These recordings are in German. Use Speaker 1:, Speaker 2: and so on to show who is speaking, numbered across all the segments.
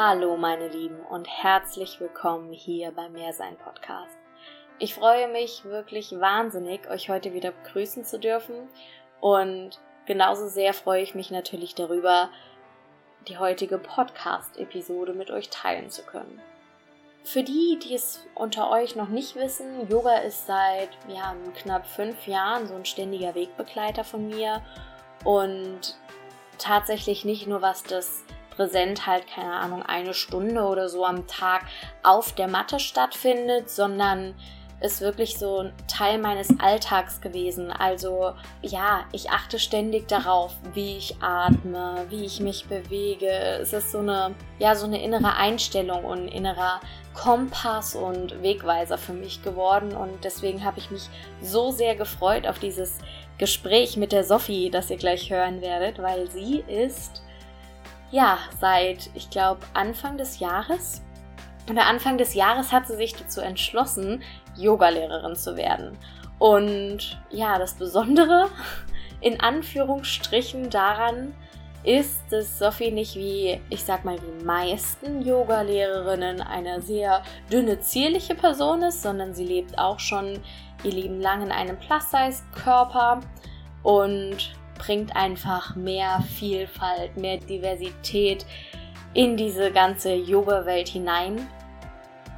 Speaker 1: Hallo meine Lieben und herzlich willkommen hier beim Mehrsein Podcast. Ich freue mich wirklich wahnsinnig, euch heute wieder begrüßen zu dürfen und genauso sehr freue ich mich natürlich darüber, die heutige Podcast-Episode mit euch teilen zu können. Für die, die es unter euch noch nicht wissen, Yoga ist seit ja, knapp fünf Jahren so ein ständiger Wegbegleiter von mir und tatsächlich nicht nur was das präsent halt, keine Ahnung, eine Stunde oder so am Tag auf der Matte stattfindet, sondern ist wirklich so ein Teil meines Alltags gewesen. Also ja, ich achte ständig darauf, wie ich atme, wie ich mich bewege. Es ist so eine, ja, so eine innere Einstellung und ein innerer Kompass und Wegweiser für mich geworden. Und deswegen habe ich mich so sehr gefreut auf dieses Gespräch mit der Sophie, das ihr gleich hören werdet, weil sie ist ja, seit, ich glaube, Anfang des Jahres. Oder Anfang des Jahres hat sie sich dazu entschlossen, Yogalehrerin zu werden. Und ja, das Besondere in Anführungsstrichen daran ist, dass Sophie nicht wie, ich sag mal, die meisten Yogalehrerinnen eine sehr dünne, zierliche Person ist, sondern sie lebt auch schon ihr Leben lang in einem Plus-Size-Körper und bringt einfach mehr Vielfalt, mehr Diversität in diese ganze Yoga-Welt hinein.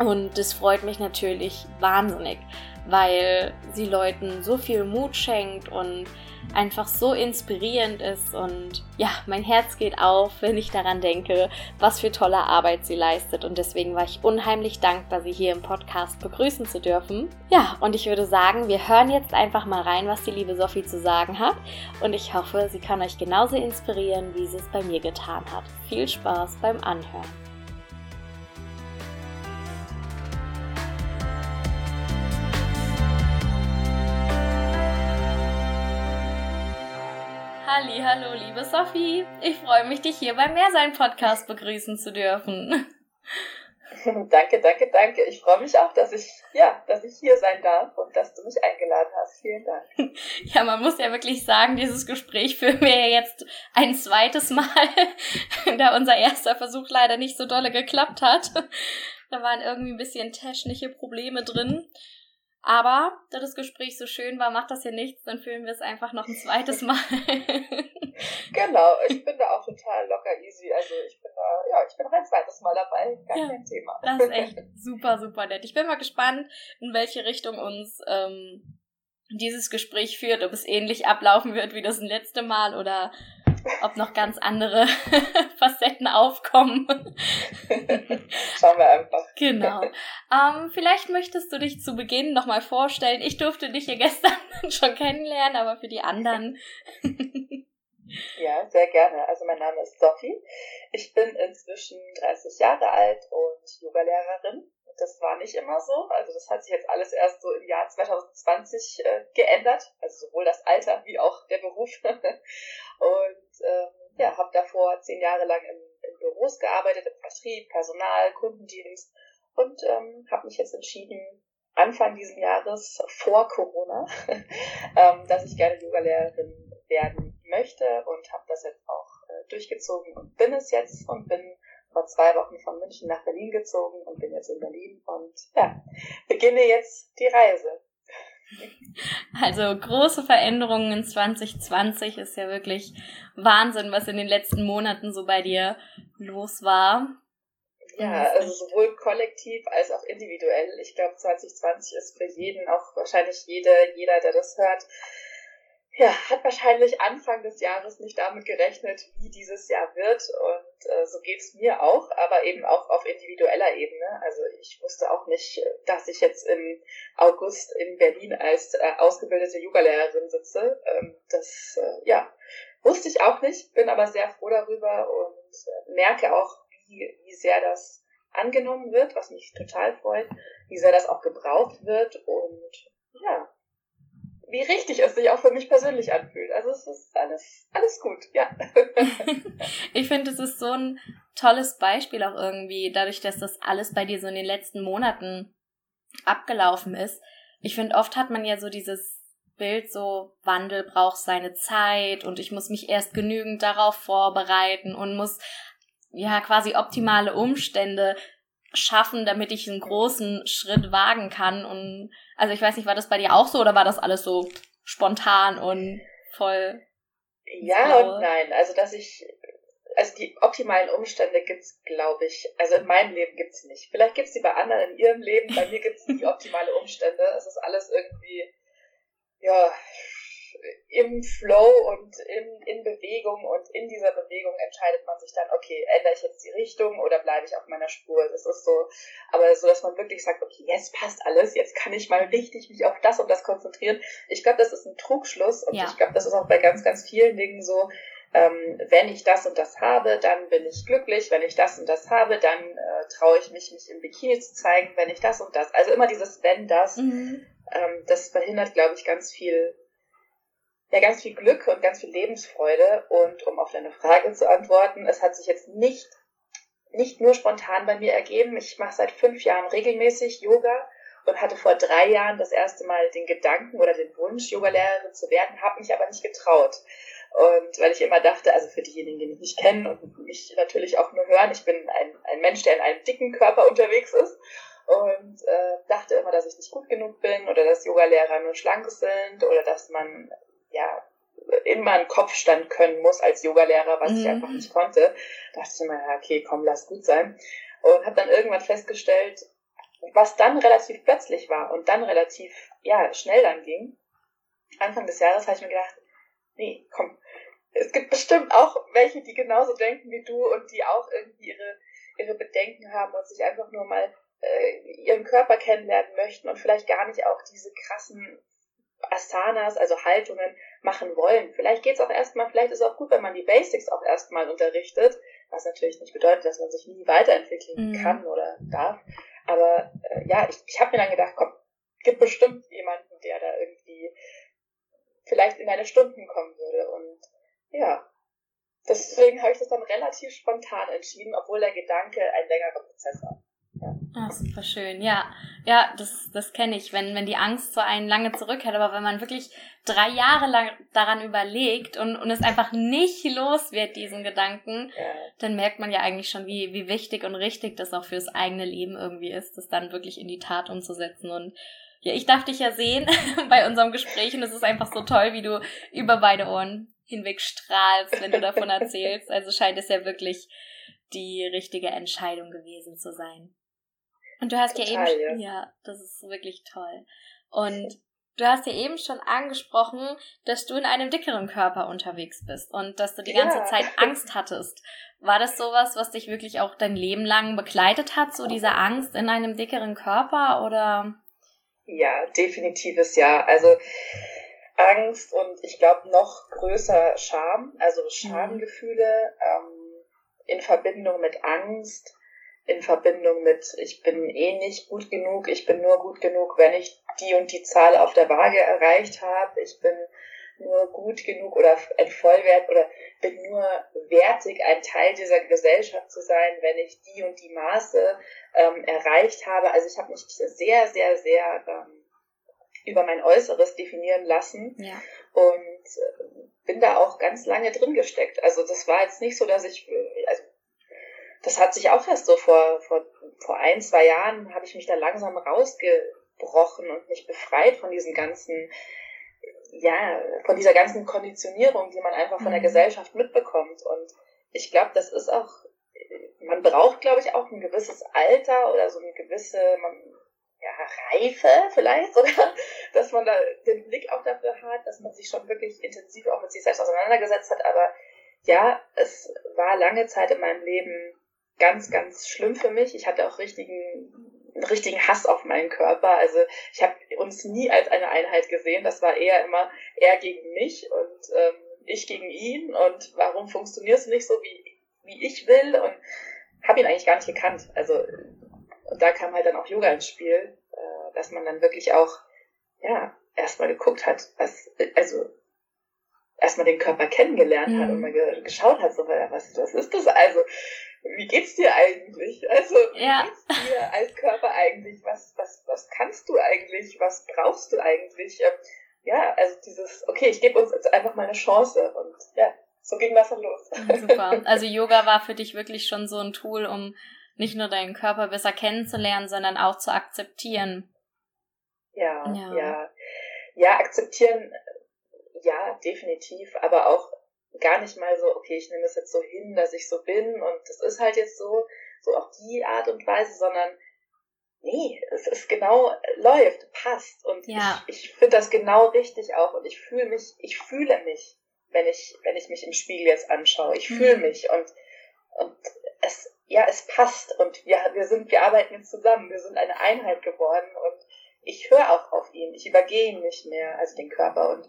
Speaker 1: Und das freut mich natürlich wahnsinnig, weil sie Leuten so viel Mut schenkt und einfach so inspirierend ist und ja, mein Herz geht auf, wenn ich daran denke, was für tolle Arbeit sie leistet und deswegen war ich unheimlich dankbar, sie hier im Podcast begrüßen zu dürfen. Ja, und ich würde sagen, wir hören jetzt einfach mal rein, was die liebe Sophie zu sagen hat und ich hoffe, sie kann euch genauso inspirieren, wie sie es bei mir getan hat. Viel Spaß beim Anhören. Halli, hallo, liebe Sophie. Ich freue mich, dich hier beim Mehrsein Podcast begrüßen zu dürfen.
Speaker 2: danke, danke, danke. Ich freue mich auch, dass ich, ja, dass ich hier sein darf und dass du mich eingeladen hast. Vielen Dank.
Speaker 1: Ja, man muss ja wirklich sagen, dieses Gespräch führen wir ja jetzt ein zweites Mal, da unser erster Versuch leider nicht so dolle geklappt hat. Da waren irgendwie ein bisschen technische Probleme drin. Aber da das Gespräch so schön war, macht das ja nichts, dann fühlen wir es einfach noch ein zweites Mal.
Speaker 2: genau, ich bin da auch total locker easy. Also ich bin da, ja, ich bin noch ein zweites Mal dabei, gar ja, kein Thema.
Speaker 1: Das ist echt super, super nett. Ich bin mal gespannt, in welche Richtung uns ähm, dieses Gespräch führt, ob es ähnlich ablaufen wird wie das letzte Mal oder ob noch ganz andere Facetten aufkommen.
Speaker 2: Schauen wir einfach.
Speaker 1: Genau. Ähm, vielleicht möchtest du dich zu Beginn nochmal vorstellen. Ich durfte dich hier gestern schon kennenlernen, aber für die anderen.
Speaker 2: ja, sehr gerne. Also mein Name ist Sophie. Ich bin inzwischen 30 Jahre alt und Yogalehrerin. Nicht immer so. Also das hat sich jetzt alles erst so im Jahr 2020 äh, geändert. Also sowohl das Alter wie auch der Beruf. und ähm, ja, habe davor zehn Jahre lang in, in Büros gearbeitet, im Vertrieb, Personal, Kundendienst und ähm, habe mich jetzt entschieden, Anfang dieses Jahres vor Corona, ähm, dass ich gerne Yogalehrerin werden möchte und habe das jetzt auch äh, durchgezogen und bin es jetzt und bin vor zwei Wochen von München nach Berlin gezogen und bin jetzt in Berlin und ja, beginne jetzt die Reise.
Speaker 1: Also große Veränderungen in 2020 ist ja wirklich Wahnsinn, was in den letzten Monaten so bei dir los war.
Speaker 2: Ja, also sowohl kollektiv als auch individuell. Ich glaube, 2020 ist für jeden, auch wahrscheinlich jede, jeder, der das hört, ja, hat wahrscheinlich Anfang des Jahres nicht damit gerechnet, wie dieses Jahr wird. Und äh, so geht's mir auch, aber eben auch auf individueller Ebene. Also ich wusste auch nicht, dass ich jetzt im August in Berlin als äh, ausgebildete Yogalehrerin sitze. Ähm, das, äh, ja, wusste ich auch nicht, bin aber sehr froh darüber und äh, merke auch, wie, wie sehr das angenommen wird, was mich total freut, wie sehr das auch gebraucht wird und ja, wie richtig es sich auch für mich persönlich anfühlt. Also es ist alles, alles gut, ja.
Speaker 1: ich finde, es ist so ein tolles Beispiel auch irgendwie, dadurch, dass das alles bei dir so in den letzten Monaten abgelaufen ist. Ich finde, oft hat man ja so dieses Bild, so Wandel braucht seine Zeit und ich muss mich erst genügend darauf vorbereiten und muss ja quasi optimale Umstände schaffen, damit ich einen großen Schritt wagen kann. Und also ich weiß nicht, war das bei dir auch so oder war das alles so spontan und voll?
Speaker 2: Ja und nein. Also dass ich also die optimalen Umstände gibt's, glaube ich, also in meinem Leben gibt's nicht. Vielleicht gibt's die bei anderen in ihrem Leben, bei mir gibt's die optimale Umstände. Es ist alles irgendwie, ja, im Flow und in, in Bewegung und in dieser Bewegung entscheidet man sich dann, okay, ändere ich jetzt die Richtung oder bleibe ich auf meiner Spur? Das ist so, aber so, dass man wirklich sagt, okay, jetzt passt alles, jetzt kann ich mal richtig mich auf das und das konzentrieren. Ich glaube, das ist ein Trugschluss und ja. ich glaube, das ist auch bei ganz, ganz vielen Dingen so, ähm, wenn ich das und das habe, dann bin ich glücklich. Wenn ich das und das habe, dann äh, traue ich mich, mich im Bikini zu zeigen. Wenn ich das und das, also immer dieses wenn das, mhm. ähm, das verhindert, glaube ich, ganz viel, ja, ganz viel Glück und ganz viel Lebensfreude. Und um auf deine Frage zu antworten, es hat sich jetzt nicht nicht nur spontan bei mir ergeben. Ich mache seit fünf Jahren regelmäßig Yoga und hatte vor drei Jahren das erste Mal den Gedanken oder den Wunsch, Yogalehrerin zu werden, habe mich aber nicht getraut. Und weil ich immer dachte, also für diejenigen, die mich nicht kennen und mich natürlich auch nur hören, ich bin ein, ein Mensch, der in einem dicken Körper unterwegs ist und äh, dachte immer, dass ich nicht gut genug bin oder dass Yogalehrer nur schlank sind oder dass man ja immer einen Kopfstand können muss als Yogalehrer, was mhm. ich einfach nicht konnte. Da dachte ich immer, ja, okay, komm, lass gut sein. Und habe dann irgendwann festgestellt, was dann relativ plötzlich war und dann relativ ja schnell dann ging. Anfang des Jahres habe ich mir gedacht, nee, komm, es gibt bestimmt auch welche, die genauso denken wie du und die auch irgendwie ihre, ihre Bedenken haben und sich einfach nur mal äh, ihren Körper kennenlernen möchten und vielleicht gar nicht auch diese krassen Asanas, also Haltungen, machen wollen. Vielleicht geht's auch erstmal, vielleicht ist es auch gut, wenn man die Basics auch erstmal unterrichtet, was natürlich nicht bedeutet, dass man sich nie weiterentwickeln mhm. kann oder darf. Aber äh, ja, ich, ich habe mir dann gedacht, komm, gibt bestimmt jemanden, der da irgendwie vielleicht in meine Stunden kommen würde. Und ja, deswegen habe ich das dann relativ spontan entschieden, obwohl der Gedanke ein längerer Prozess war.
Speaker 1: Ja. Ah, super schön. Ja, ja, das, das kenne ich, wenn, wenn die Angst so einen lange zurückhält, aber wenn man wirklich drei Jahre lang daran überlegt und, und es einfach nicht los wird, diesen Gedanken, dann merkt man ja eigentlich schon, wie, wie wichtig und richtig das auch fürs eigene Leben irgendwie ist, das dann wirklich in die Tat umzusetzen und ja, ich darf dich ja sehen bei unserem Gespräch und es ist einfach so toll, wie du über beide Ohren hinweg strahlst, wenn du davon erzählst. Also scheint es ja wirklich die richtige Entscheidung gewesen zu sein. Und du hast Total, ja eben, ja. ja, das ist wirklich toll. Und du hast ja eben schon angesprochen, dass du in einem dickeren Körper unterwegs bist und dass du die ganze ja. Zeit Angst hattest. War das sowas, was dich wirklich auch dein Leben lang begleitet hat, so diese Angst in einem dickeren Körper oder?
Speaker 2: Ja, definitives Ja. Also Angst und ich glaube noch größer Scham, also mhm. Schamgefühle ähm, in Verbindung mit Angst, in Verbindung mit ich bin eh nicht gut genug, ich bin nur gut genug, wenn ich die und die Zahl auf der Waage erreicht habe, ich bin nur gut genug oder ein Vollwert oder bin nur wertig, ein Teil dieser Gesellschaft zu sein, wenn ich die und die Maße ähm, erreicht habe. Also ich habe mich sehr, sehr, sehr ähm, über mein Äußeres definieren lassen ja. und äh, bin da auch ganz lange drin gesteckt. Also das war jetzt nicht so, dass ich, äh, also das hat sich auch erst so vor, vor, vor ein, zwei Jahren habe ich mich da langsam rausgebrochen und mich befreit von diesen ganzen ja, von dieser ganzen Konditionierung, die man einfach von der mhm. Gesellschaft mitbekommt. Und ich glaube, das ist auch, man braucht, glaube ich, auch ein gewisses Alter oder so eine gewisse man, ja, Reife vielleicht sogar, dass man da den Blick auch dafür hat, dass man sich schon wirklich intensiv auch mit sich selbst auseinandergesetzt hat. Aber ja, es war lange Zeit in meinem Leben ganz, ganz schlimm für mich. Ich hatte auch richtigen richtigen Hass auf meinen Körper. Also ich habe uns nie als eine Einheit gesehen. Das war eher immer er gegen mich und ähm, ich gegen ihn. Und warum funktionierst du nicht so, wie, wie ich will? Und habe ihn eigentlich gar nicht gekannt. Also und da kam halt dann auch Yoga ins Spiel, äh, dass man dann wirklich auch ja erstmal geguckt hat, was also erstmal den Körper kennengelernt mhm. hat und mal ge geschaut hat, so was, was ist das also? Wie geht's dir eigentlich? Also, ja. wie geht's dir als Körper eigentlich? Was, was, was kannst du eigentlich? Was brauchst du eigentlich? Ähm, ja, also dieses, okay, ich gebe uns jetzt einfach mal eine Chance und ja, so ging das dann los.
Speaker 1: Super. Also Yoga war für dich wirklich schon so ein Tool, um nicht nur deinen Körper besser kennenzulernen, sondern auch zu akzeptieren.
Speaker 2: Ja, ja. Ja, ja akzeptieren, ja, definitiv, aber auch gar nicht mal so, okay, ich nehme es jetzt so hin, dass ich so bin und es ist halt jetzt so, so auf die Art und Weise, sondern nee, es ist genau, läuft, passt und ja. ich, ich finde das genau richtig auch und ich fühle mich, ich fühle mich, wenn ich, wenn ich mich im Spiegel jetzt anschaue, ich fühle mhm. mich und, und es, ja, es passt und wir, wir sind, wir arbeiten jetzt zusammen, wir sind eine Einheit geworden und ich höre auch auf ihn, ich übergehe ihn nicht mehr, also den Körper und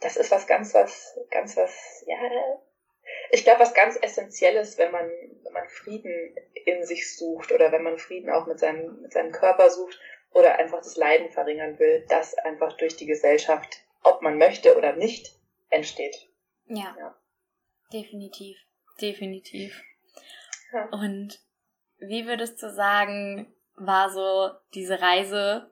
Speaker 2: das ist was ganz was, ganz was, ja, ich glaube, was ganz Essentielles, wenn man, wenn man Frieden in sich sucht oder wenn man Frieden auch mit seinem, mit seinem Körper sucht oder einfach das Leiden verringern will, das einfach durch die Gesellschaft, ob man möchte oder nicht, entsteht.
Speaker 1: Ja. ja. Definitiv. Definitiv. Ja. Und wie würdest du sagen, war so diese Reise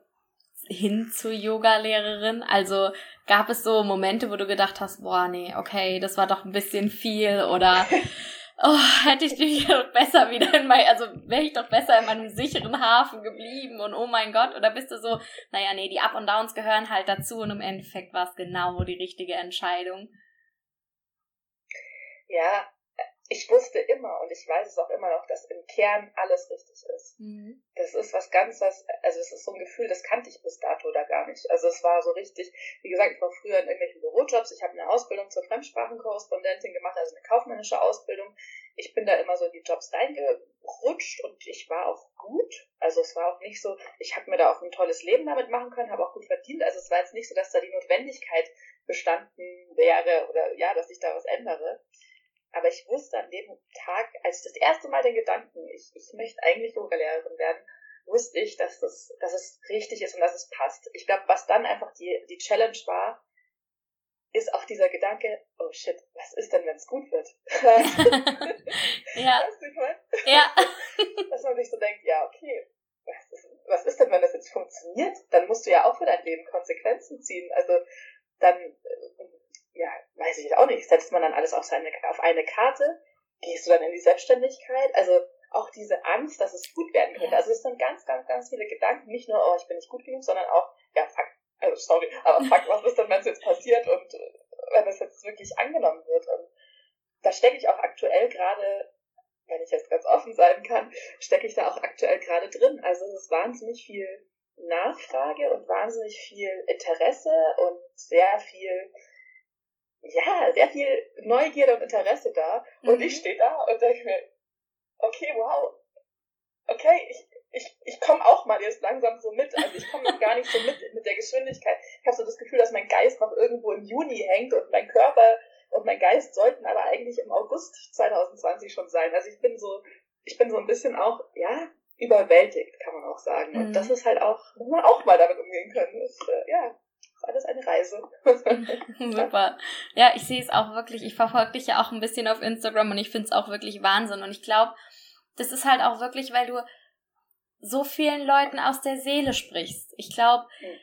Speaker 1: hin zur Yoga-Lehrerin? Also gab es so Momente, wo du gedacht hast, boah, nee, okay, das war doch ein bisschen viel oder oh, hätte ich dich doch besser wieder in mein, also wäre ich doch besser in meinem sicheren Hafen geblieben und oh mein Gott, oder bist du so, naja, nee, die Up und Downs gehören halt dazu und im Endeffekt war es genau die richtige Entscheidung.
Speaker 2: Ja, ich wusste immer und ich weiß es auch immer noch, dass im Kern alles richtig ist. Mhm. Das ist was ganz, was, also es ist so ein Gefühl, das kannte ich bis dato da gar nicht. Also es war so richtig, wie gesagt, ich war früher in irgendwelchen Bürojobs, ich habe eine Ausbildung zur Fremdsprachenkorrespondentin gemacht, also eine kaufmännische Ausbildung. Ich bin da immer so in die Jobs reingerutscht und ich war auch gut. Also es war auch nicht so, ich habe mir da auch ein tolles Leben damit machen können, habe auch gut verdient. Also es war jetzt nicht so, dass da die Notwendigkeit bestanden wäre oder ja, dass ich da was ändere. Aber ich wusste an dem Tag, als ich das erste Mal den Gedanken, ich, ich möchte eigentlich Yoga-Lehrerin werden, wusste ich, dass das, dass es richtig ist und dass es passt. Ich glaube, was dann einfach die, die Challenge war, ist auch dieser Gedanke, oh shit, was ist denn, wenn es gut wird? ja. Weißt du, Ja. Dass man sich so denkt, ja, okay, was ist, was ist denn, wenn das jetzt funktioniert? Dann musst du ja auch für dein Leben Konsequenzen ziehen. Also dann ja, weiß ich auch nicht, setzt man dann alles auf, seine, auf eine Karte? Gehst du dann in die Selbstständigkeit? Also auch diese Angst, dass es gut werden könnte. Also es sind ganz, ganz, ganz viele Gedanken. Nicht nur, oh, ich bin nicht gut genug, sondern auch, ja, fuck, also sorry, aber fuck, was ist denn, wenn es jetzt passiert und äh, wenn es jetzt wirklich angenommen wird? Und da stecke ich auch aktuell gerade, wenn ich jetzt ganz offen sein kann, stecke ich da auch aktuell gerade drin. Also es ist wahnsinnig viel Nachfrage und wahnsinnig viel Interesse und sehr viel ja, sehr viel Neugierde und Interesse da. Mhm. Und ich stehe da und denke mir, okay, wow, okay, ich, ich, ich komme auch mal jetzt langsam so mit. Also ich komme noch gar nicht so mit mit der Geschwindigkeit. Ich habe so das Gefühl, dass mein Geist noch irgendwo im Juni hängt und mein Körper und mein Geist sollten aber eigentlich im August 2020 schon sein. Also ich bin so, ich bin so ein bisschen auch, ja, überwältigt, kann man auch sagen. Mhm. Und das ist halt auch, muss man auch mal damit umgehen können. Das, äh, ja, alles eine Reise.
Speaker 1: Super. Ja, ich sehe es auch wirklich. Ich verfolge dich ja auch ein bisschen auf Instagram und ich finde es auch wirklich Wahnsinn. Und ich glaube, das ist halt auch wirklich, weil du so vielen Leuten aus der Seele sprichst. Ich glaube, mhm.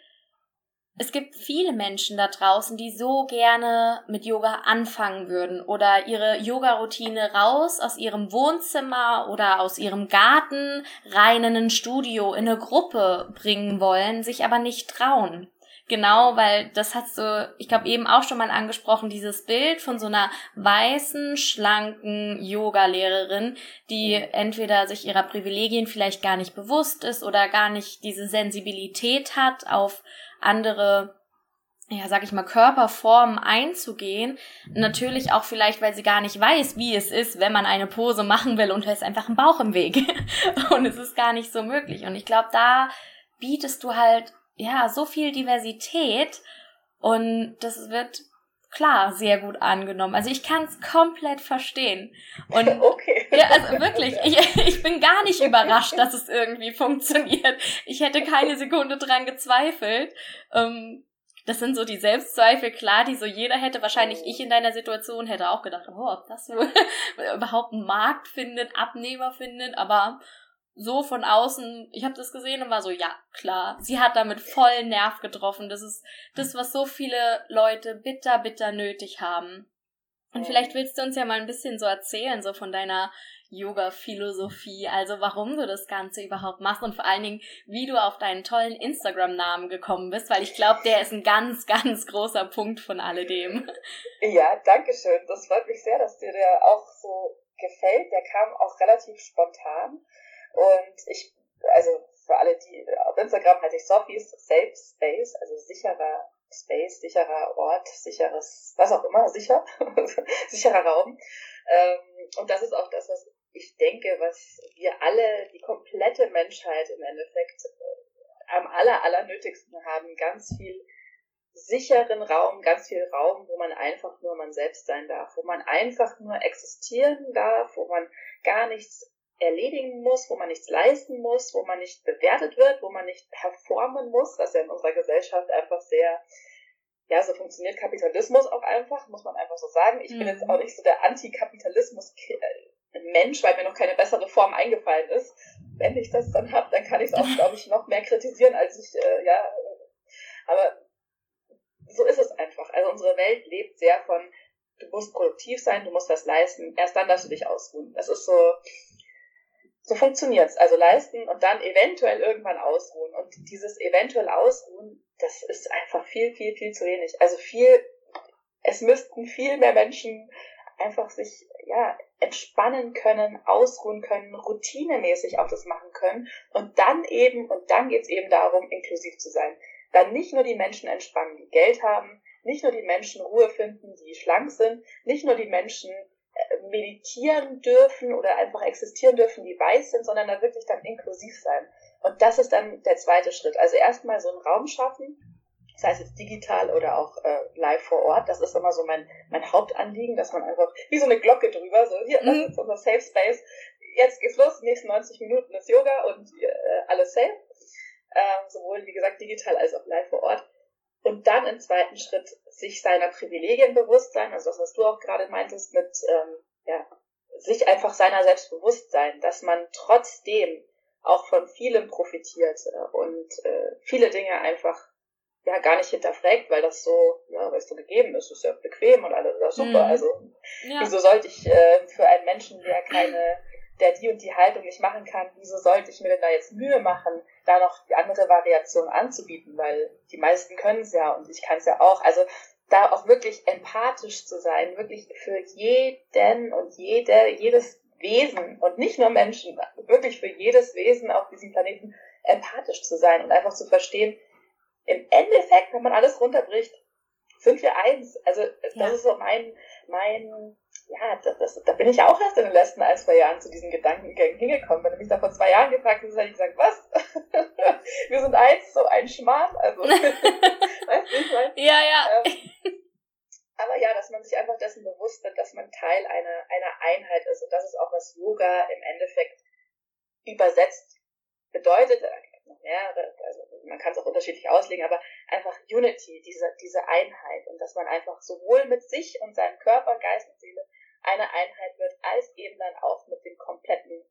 Speaker 1: es gibt viele Menschen da draußen, die so gerne mit Yoga anfangen würden oder ihre Yoga-Routine raus aus ihrem Wohnzimmer oder aus ihrem Garten rein in ein Studio, in eine Gruppe bringen wollen, sich aber nicht trauen. Genau, weil das hast du, ich glaube, eben auch schon mal angesprochen, dieses Bild von so einer weißen, schlanken Yoga-Lehrerin, die entweder sich ihrer Privilegien vielleicht gar nicht bewusst ist oder gar nicht diese Sensibilität hat, auf andere ja, sag ich mal, Körperformen einzugehen. Natürlich auch vielleicht, weil sie gar nicht weiß, wie es ist, wenn man eine Pose machen will und da ist einfach ein Bauch im Weg. und es ist gar nicht so möglich. Und ich glaube, da bietest du halt ja, so viel Diversität und das wird klar sehr gut angenommen. Also ich kann es komplett verstehen. Und okay. ja, also wirklich, ich, ich bin gar nicht überrascht, dass es irgendwie funktioniert. Ich hätte keine Sekunde dran gezweifelt. Ähm, das sind so die Selbstzweifel, klar, die so jeder hätte. Wahrscheinlich ich in deiner Situation hätte auch gedacht, oh, ob das überhaupt einen Markt findet, Abnehmer findet, aber so von außen, ich habe das gesehen und war so, ja, klar, sie hat damit vollen Nerv getroffen. Das ist das, was so viele Leute bitter, bitter nötig haben. Und vielleicht willst du uns ja mal ein bisschen so erzählen, so von deiner Yoga-Philosophie, also warum du das Ganze überhaupt machst und vor allen Dingen, wie du auf deinen tollen Instagram-Namen gekommen bist, weil ich glaube, der ist ein ganz, ganz großer Punkt von alledem.
Speaker 2: Ja, danke schön. Das freut mich sehr, dass dir der auch so gefällt. Der kam auch relativ spontan und ich, also für alle, die auf Instagram heiße ich Sophies Safe Space, also sicherer Space, sicherer Ort, sicheres, was auch immer, sicher, sicherer Raum. Ähm, und das ist auch das, was ich denke, was wir alle, die komplette Menschheit im Endeffekt äh, am aller, aller nötigsten haben, ganz viel sicheren Raum, ganz viel Raum, wo man einfach nur man selbst sein darf, wo man einfach nur existieren darf, wo man gar nichts erledigen muss, wo man nichts leisten muss, wo man nicht bewertet wird, wo man nicht performen muss, was ja in unserer Gesellschaft einfach sehr, ja, so funktioniert Kapitalismus auch einfach, muss man einfach so sagen. Ich mhm. bin jetzt auch nicht so der Antikapitalismus-Mensch, weil mir noch keine bessere Form eingefallen ist. Wenn ich das dann habe, dann kann ich es auch, glaube ich, noch mehr kritisieren, als ich, äh, ja, aber so ist es einfach. Also unsere Welt lebt sehr von, du musst produktiv sein, du musst das leisten, erst dann darfst du dich ausruhen. Das ist so, so funktioniert's. Also leisten und dann eventuell irgendwann ausruhen. Und dieses eventuell ausruhen, das ist einfach viel, viel, viel zu wenig. Also viel, es müssten viel mehr Menschen einfach sich, ja, entspannen können, ausruhen können, routinemäßig auch das machen können. Und dann eben, und dann geht's eben darum, inklusiv zu sein. Dann nicht nur die Menschen entspannen, die Geld haben, nicht nur die Menschen Ruhe finden, die schlank sind, nicht nur die Menschen meditieren dürfen oder einfach existieren dürfen, die weiß sind, sondern da wirklich dann inklusiv sein. Und das ist dann der zweite Schritt. Also erstmal so einen Raum schaffen, sei es jetzt digital oder auch äh, live vor Ort. Das ist immer so mein, mein Hauptanliegen, dass man einfach wie so eine Glocke drüber, so hier, das mhm. ist unser Safe Space. Jetzt geht's los, nächsten 90 Minuten ist Yoga und äh, alles safe. Ähm, sowohl, wie gesagt, digital als auch live vor Ort. Und dann im zweiten Schritt sich seiner Privilegien bewusst sein, also das, was du auch gerade meintest, mit ähm, ja, sich einfach seiner selbst bewusst sein, dass man trotzdem auch von vielem profitiert äh, und äh, viele Dinge einfach ja gar nicht hinterfragt, weil das so, ja, weil es so gegeben ist, ist ja bequem und alles ist super. Mhm. Also ja. wieso sollte ich äh, für einen Menschen, der keine der die und die Haltung nicht machen kann, wieso sollte ich mir denn da jetzt Mühe machen, da noch die andere Variation anzubieten, weil die meisten können es ja und ich kann es ja auch. Also da auch wirklich empathisch zu sein, wirklich für jeden und jede, jedes Wesen und nicht nur Menschen, wirklich für jedes Wesen auf diesem Planeten empathisch zu sein und einfach zu verstehen, im Endeffekt, wenn man alles runterbricht, sind wir eins. Also das ja. ist so mein, mein ja, das, das, da bin ich auch erst in den letzten ein, zwei Jahren zu diesen Gedankengängen hingekommen. Wenn du mich da vor zwei Jahren gefragt hättest, hätte ich gesagt, was? Wir sind eins, so ein Schmarrn. Also, weißt du, ich meine?
Speaker 1: Ja, ja.
Speaker 2: Ähm, aber ja, dass man sich einfach dessen bewusst wird, dass man Teil einer, einer Einheit ist. Und das ist auch, was Yoga im Endeffekt übersetzt bedeutet. Mehrere, also man kann es auch unterschiedlich auslegen, aber einfach Unity, diese, diese Einheit. Und dass man einfach sowohl mit sich und seinem Körper, Geist und Seele eine Einheit wird, als eben dann auch mit dem kompletten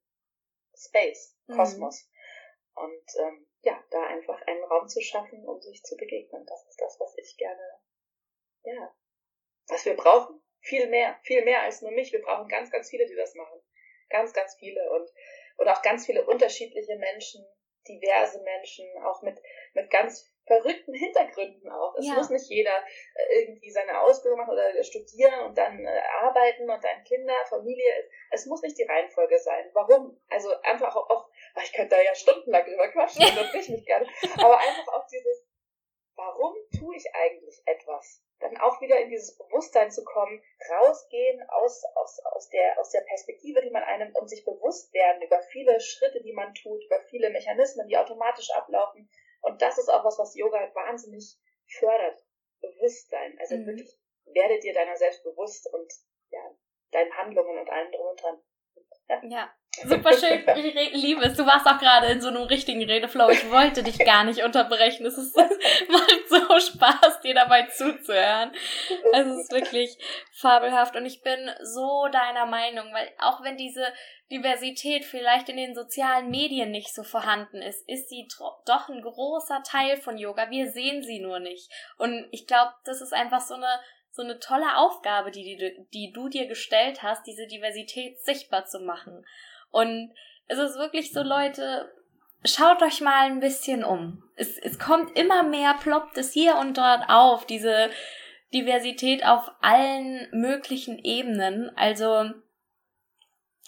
Speaker 2: Space, mhm. Kosmos. Mhm. Und ähm, ja, da einfach einen Raum zu schaffen, um sich zu begegnen. Das ist das, was ich gerne, ja, was wir brauchen. Viel mehr, viel mehr als nur mich. Wir brauchen ganz, ganz viele, die das machen. Ganz, ganz viele und, und auch ganz viele unterschiedliche Menschen, diverse Menschen, auch mit, mit ganz verrückten Hintergründen auch. Es ja. muss nicht jeder äh, irgendwie seine Ausbildung machen oder studieren und dann äh, arbeiten und dann Kinder, Familie. Es muss nicht die Reihenfolge sein. Warum? Also einfach auch, ich könnte da ja stundenlang drüber quatschen, das will ich nicht gerne. Aber einfach auch dieses, warum tue ich eigentlich etwas? Dann auch wieder in dieses Bewusstsein zu kommen, rausgehen aus, aus, aus, der, aus der Perspektive, die man einem und sich bewusst werden über viele Schritte, die man tut, über viele Mechanismen, die automatisch ablaufen und das ist auch was, was Yoga wahnsinnig fördert. Bewusstsein. Also mhm. wirklich, werde dir deiner selbst bewusst und ja, deinen Handlungen und allem drum und dran.
Speaker 1: Ja, super schön. Ich liebe es. Du warst auch gerade in so einem richtigen Redeflow. Ich wollte dich gar nicht unterbrechen. Es ist, macht so Spaß, dir dabei zuzuhören. Es ist wirklich fabelhaft und ich bin so deiner Meinung, weil auch wenn diese Diversität vielleicht in den sozialen Medien nicht so vorhanden ist, ist sie doch ein großer Teil von Yoga. Wir sehen sie nur nicht. Und ich glaube, das ist einfach so eine so eine tolle Aufgabe, die, die, die du dir gestellt hast, diese Diversität sichtbar zu machen. Und es ist wirklich so, Leute, schaut euch mal ein bisschen um. Es, es kommt immer mehr, ploppt es hier und dort auf, diese Diversität auf allen möglichen Ebenen. Also,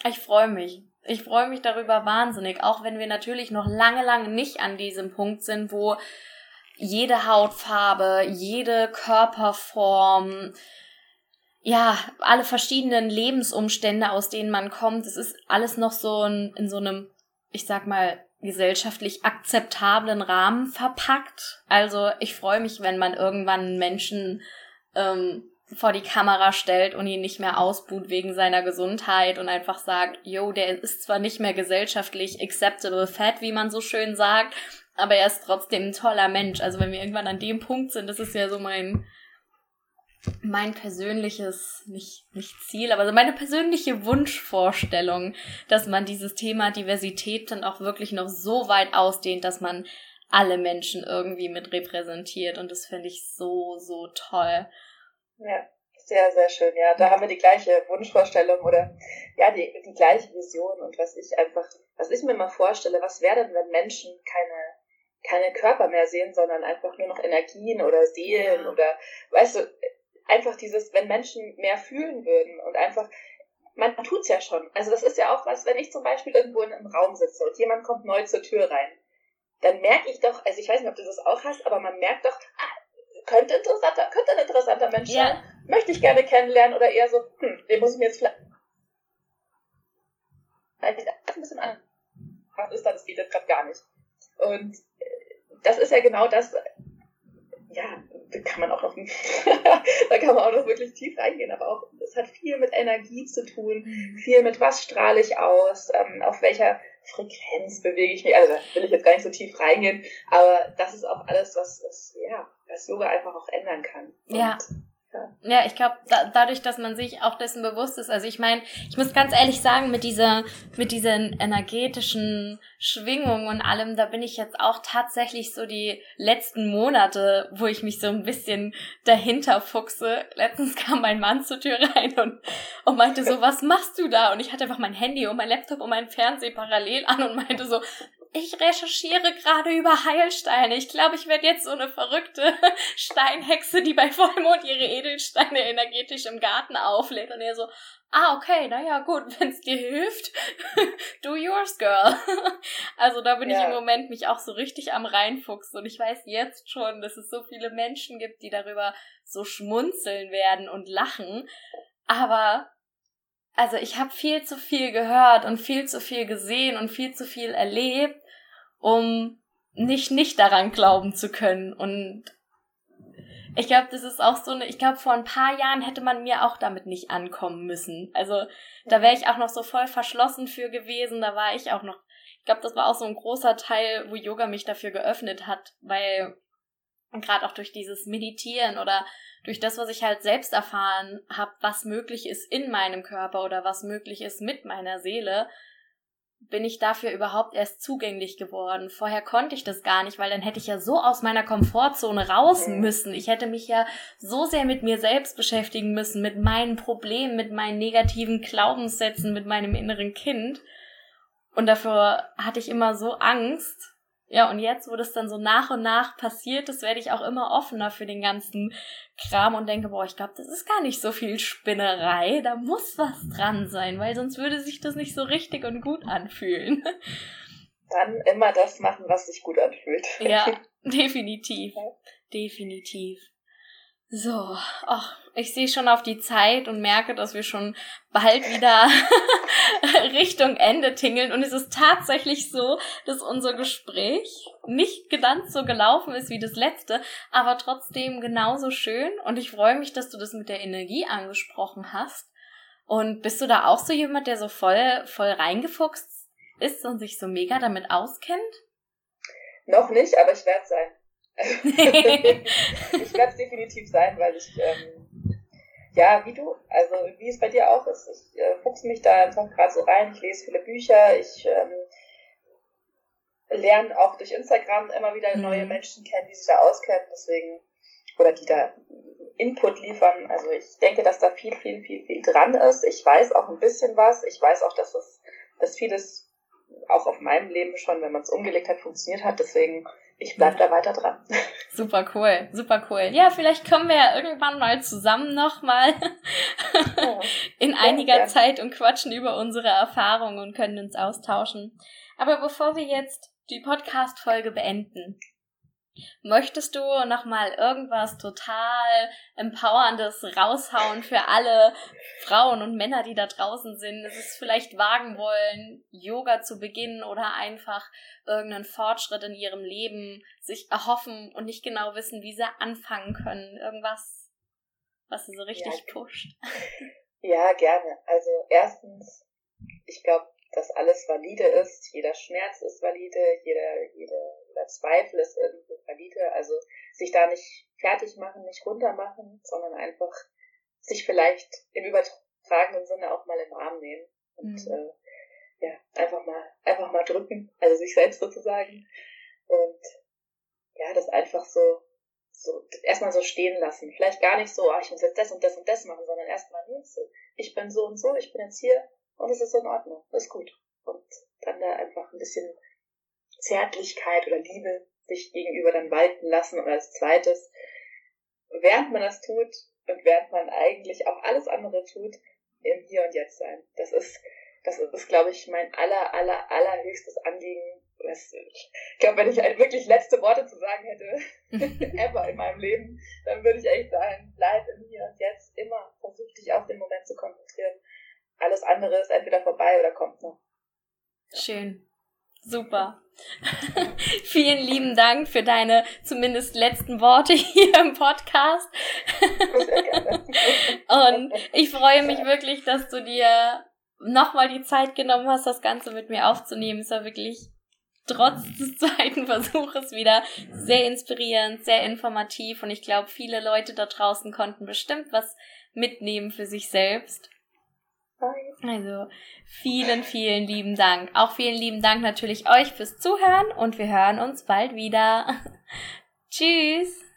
Speaker 1: ich freue mich. Ich freue mich darüber wahnsinnig, auch wenn wir natürlich noch lange, lange nicht an diesem Punkt sind, wo jede Hautfarbe, jede Körperform, ja, alle verschiedenen Lebensumstände, aus denen man kommt, es ist alles noch so in, in so einem, ich sag mal, gesellschaftlich akzeptablen Rahmen verpackt. Also ich freue mich, wenn man irgendwann einen Menschen ähm, vor die Kamera stellt und ihn nicht mehr ausbuht wegen seiner Gesundheit und einfach sagt, yo, der ist zwar nicht mehr gesellschaftlich acceptable fat, wie man so schön sagt, aber er ist trotzdem ein toller Mensch. Also wenn wir irgendwann an dem Punkt sind, das ist ja so mein mein persönliches, nicht, nicht Ziel, aber so meine persönliche Wunschvorstellung, dass man dieses Thema Diversität dann auch wirklich noch so weit ausdehnt, dass man alle Menschen irgendwie mit repräsentiert. Und das finde ich so, so toll.
Speaker 2: Ja, sehr, sehr schön. Ja, da haben wir die gleiche Wunschvorstellung oder ja, die, die gleiche Vision. Und was ich einfach, was ich mir mal vorstelle, was wäre denn, wenn Menschen keine, keine Körper mehr sehen, sondern einfach nur noch Energien oder Seelen oder, weißt du, einfach dieses, wenn Menschen mehr fühlen würden und einfach, man tut's ja schon. Also das ist ja auch was, wenn ich zum Beispiel irgendwo in einem Raum sitze und jemand kommt neu zur Tür rein, dann merke ich doch, also ich weiß nicht, ob du das auch hast, aber man merkt doch, ah, könnte interessanter, könnte ein interessanter Mensch ja. sein, möchte ich gerne kennenlernen oder eher so, hm, den muss ich mir jetzt vielleicht ein bisschen an. Was ist da, das geht jetzt gerade gar nicht. Und das ist ja genau das, ja, kann man auch noch, da kann man auch noch wirklich tief reingehen, aber auch, es hat viel mit Energie zu tun, mhm. viel mit was strahle ich aus, ähm, auf welcher Frequenz bewege ich mich, also da will ich jetzt gar nicht so tief reingehen, aber das ist auch alles, was, was ja, was Yoga einfach auch ändern kann.
Speaker 1: Und ja. Ja, ich glaube, da, dadurch, dass man sich auch dessen bewusst ist, also ich meine, ich muss ganz ehrlich sagen, mit dieser, mit diesen energetischen Schwingungen und allem, da bin ich jetzt auch tatsächlich so die letzten Monate, wo ich mich so ein bisschen dahinter fuchse. Letztens kam mein Mann zur Tür rein und, und meinte so, was machst du da? Und ich hatte einfach mein Handy und mein Laptop und mein Fernseher parallel an und meinte so, ich recherchiere gerade über Heilsteine. Ich glaube, ich werde jetzt so eine verrückte Steinhexe, die bei Vollmond ihre Edelsteine energetisch im Garten auflädt. Und er so, ah, okay, naja, gut, wenn es dir hilft, do yours, girl. also da bin ja. ich im Moment mich auch so richtig am reinfuchsen. Und ich weiß jetzt schon, dass es so viele Menschen gibt, die darüber so schmunzeln werden und lachen. Aber also ich habe viel zu viel gehört und viel zu viel gesehen und viel zu viel erlebt, um nicht nicht daran glauben zu können. Und ich glaube, das ist auch so eine, ich glaube, vor ein paar Jahren hätte man mir auch damit nicht ankommen müssen. Also da wäre ich auch noch so voll verschlossen für gewesen, da war ich auch noch, ich glaube, das war auch so ein großer Teil, wo Yoga mich dafür geöffnet hat, weil gerade auch durch dieses Meditieren oder durch das, was ich halt selbst erfahren habe, was möglich ist in meinem Körper oder was möglich ist mit meiner Seele, bin ich dafür überhaupt erst zugänglich geworden. Vorher konnte ich das gar nicht, weil dann hätte ich ja so aus meiner Komfortzone raus müssen. Ich hätte mich ja so sehr mit mir selbst beschäftigen müssen, mit meinen Problemen, mit meinen negativen Glaubenssätzen, mit meinem inneren Kind. Und dafür hatte ich immer so Angst, ja, und jetzt, wo das dann so nach und nach passiert ist, werde ich auch immer offener für den ganzen Kram und denke, boah, ich glaube, das ist gar nicht so viel Spinnerei, da muss was dran sein, weil sonst würde sich das nicht so richtig und gut anfühlen.
Speaker 2: Dann immer das machen, was sich gut anfühlt.
Speaker 1: Ja, definitiv. Definitiv. So, ach, ich sehe schon auf die Zeit und merke, dass wir schon bald wieder Richtung Ende tingeln. Und es ist tatsächlich so, dass unser Gespräch nicht ganz so gelaufen ist wie das letzte, aber trotzdem genauso schön. Und ich freue mich, dass du das mit der Energie angesprochen hast. Und bist du da auch so jemand, der so voll, voll reingefuchst ist und sich so mega damit auskennt?
Speaker 2: Noch nicht, aber ich werde sein. ich werde es definitiv sein, weil ich, ähm, ja, wie du, also wie es bei dir auch ist, ich äh, fuchse mich da einfach gerade so rein, ich lese viele Bücher, ich ähm, lerne auch durch Instagram immer wieder mhm. neue Menschen kennen, die sich da auskennen, deswegen, oder die da Input liefern. Also ich denke, dass da viel, viel, viel, viel dran ist. Ich weiß auch ein bisschen was. Ich weiß auch, dass es, dass vieles auch auf meinem Leben schon, wenn man es umgelegt hat, funktioniert hat. Deswegen, ich bleib da weiter dran.
Speaker 1: Super cool, super cool. Ja, vielleicht kommen wir ja irgendwann mal zusammen nochmal in einiger ja. Zeit und quatschen über unsere Erfahrungen und können uns austauschen. Aber bevor wir jetzt die Podcast-Folge beenden, Möchtest du nochmal irgendwas total Empowerndes raushauen für alle Frauen und Männer, die da draußen sind? Es ist vielleicht wagen wollen, Yoga zu beginnen oder einfach irgendeinen Fortschritt in ihrem Leben sich erhoffen und nicht genau wissen, wie sie anfangen können. Irgendwas, was sie so richtig
Speaker 2: ja,
Speaker 1: pusht.
Speaker 2: Ja, gerne. Also erstens, ich glaube, dass alles valide ist. Jeder Schmerz ist valide, jeder, jeder, jeder Zweifel ist irgendwo valide. Also sich da nicht fertig machen, nicht runter machen, sondern einfach sich vielleicht im übertragenen Sinne auch mal im Arm nehmen und mhm. äh, ja, einfach mal, einfach mal drücken, also sich selbst sozusagen. Und ja, das einfach so, so erstmal so stehen lassen. Vielleicht gar nicht so, ah, ich muss jetzt das und das und das machen, sondern erstmal, nee, so, ich bin so und so, ich bin jetzt hier, und es ist in Ordnung, ist gut. Und dann da einfach ein bisschen Zärtlichkeit oder Liebe sich gegenüber dann walten lassen. Und als zweites, während man das tut und während man eigentlich auch alles andere tut, im Hier und Jetzt sein. Das ist, das ist, glaube ich, mein aller, aller, allerhöchstes Anliegen. Was, ich glaube, wenn ich halt wirklich letzte Worte zu sagen hätte, ever in meinem Leben, dann würde ich echt sagen, bleib im Hier und Jetzt immer, versuch dich auf den Moment zu konzentrieren alles andere ist entweder vorbei oder kommt noch.
Speaker 1: Schön. Super. Vielen lieben Dank für deine zumindest letzten Worte hier im Podcast. Und ich freue mich wirklich, dass du dir nochmal die Zeit genommen hast, das Ganze mit mir aufzunehmen. Es war wirklich trotz des zweiten Versuches wieder sehr inspirierend, sehr informativ und ich glaube, viele Leute da draußen konnten bestimmt was mitnehmen für sich selbst. Also vielen, vielen lieben Dank. Auch vielen lieben Dank natürlich euch fürs Zuhören und wir hören uns bald wieder. Tschüss.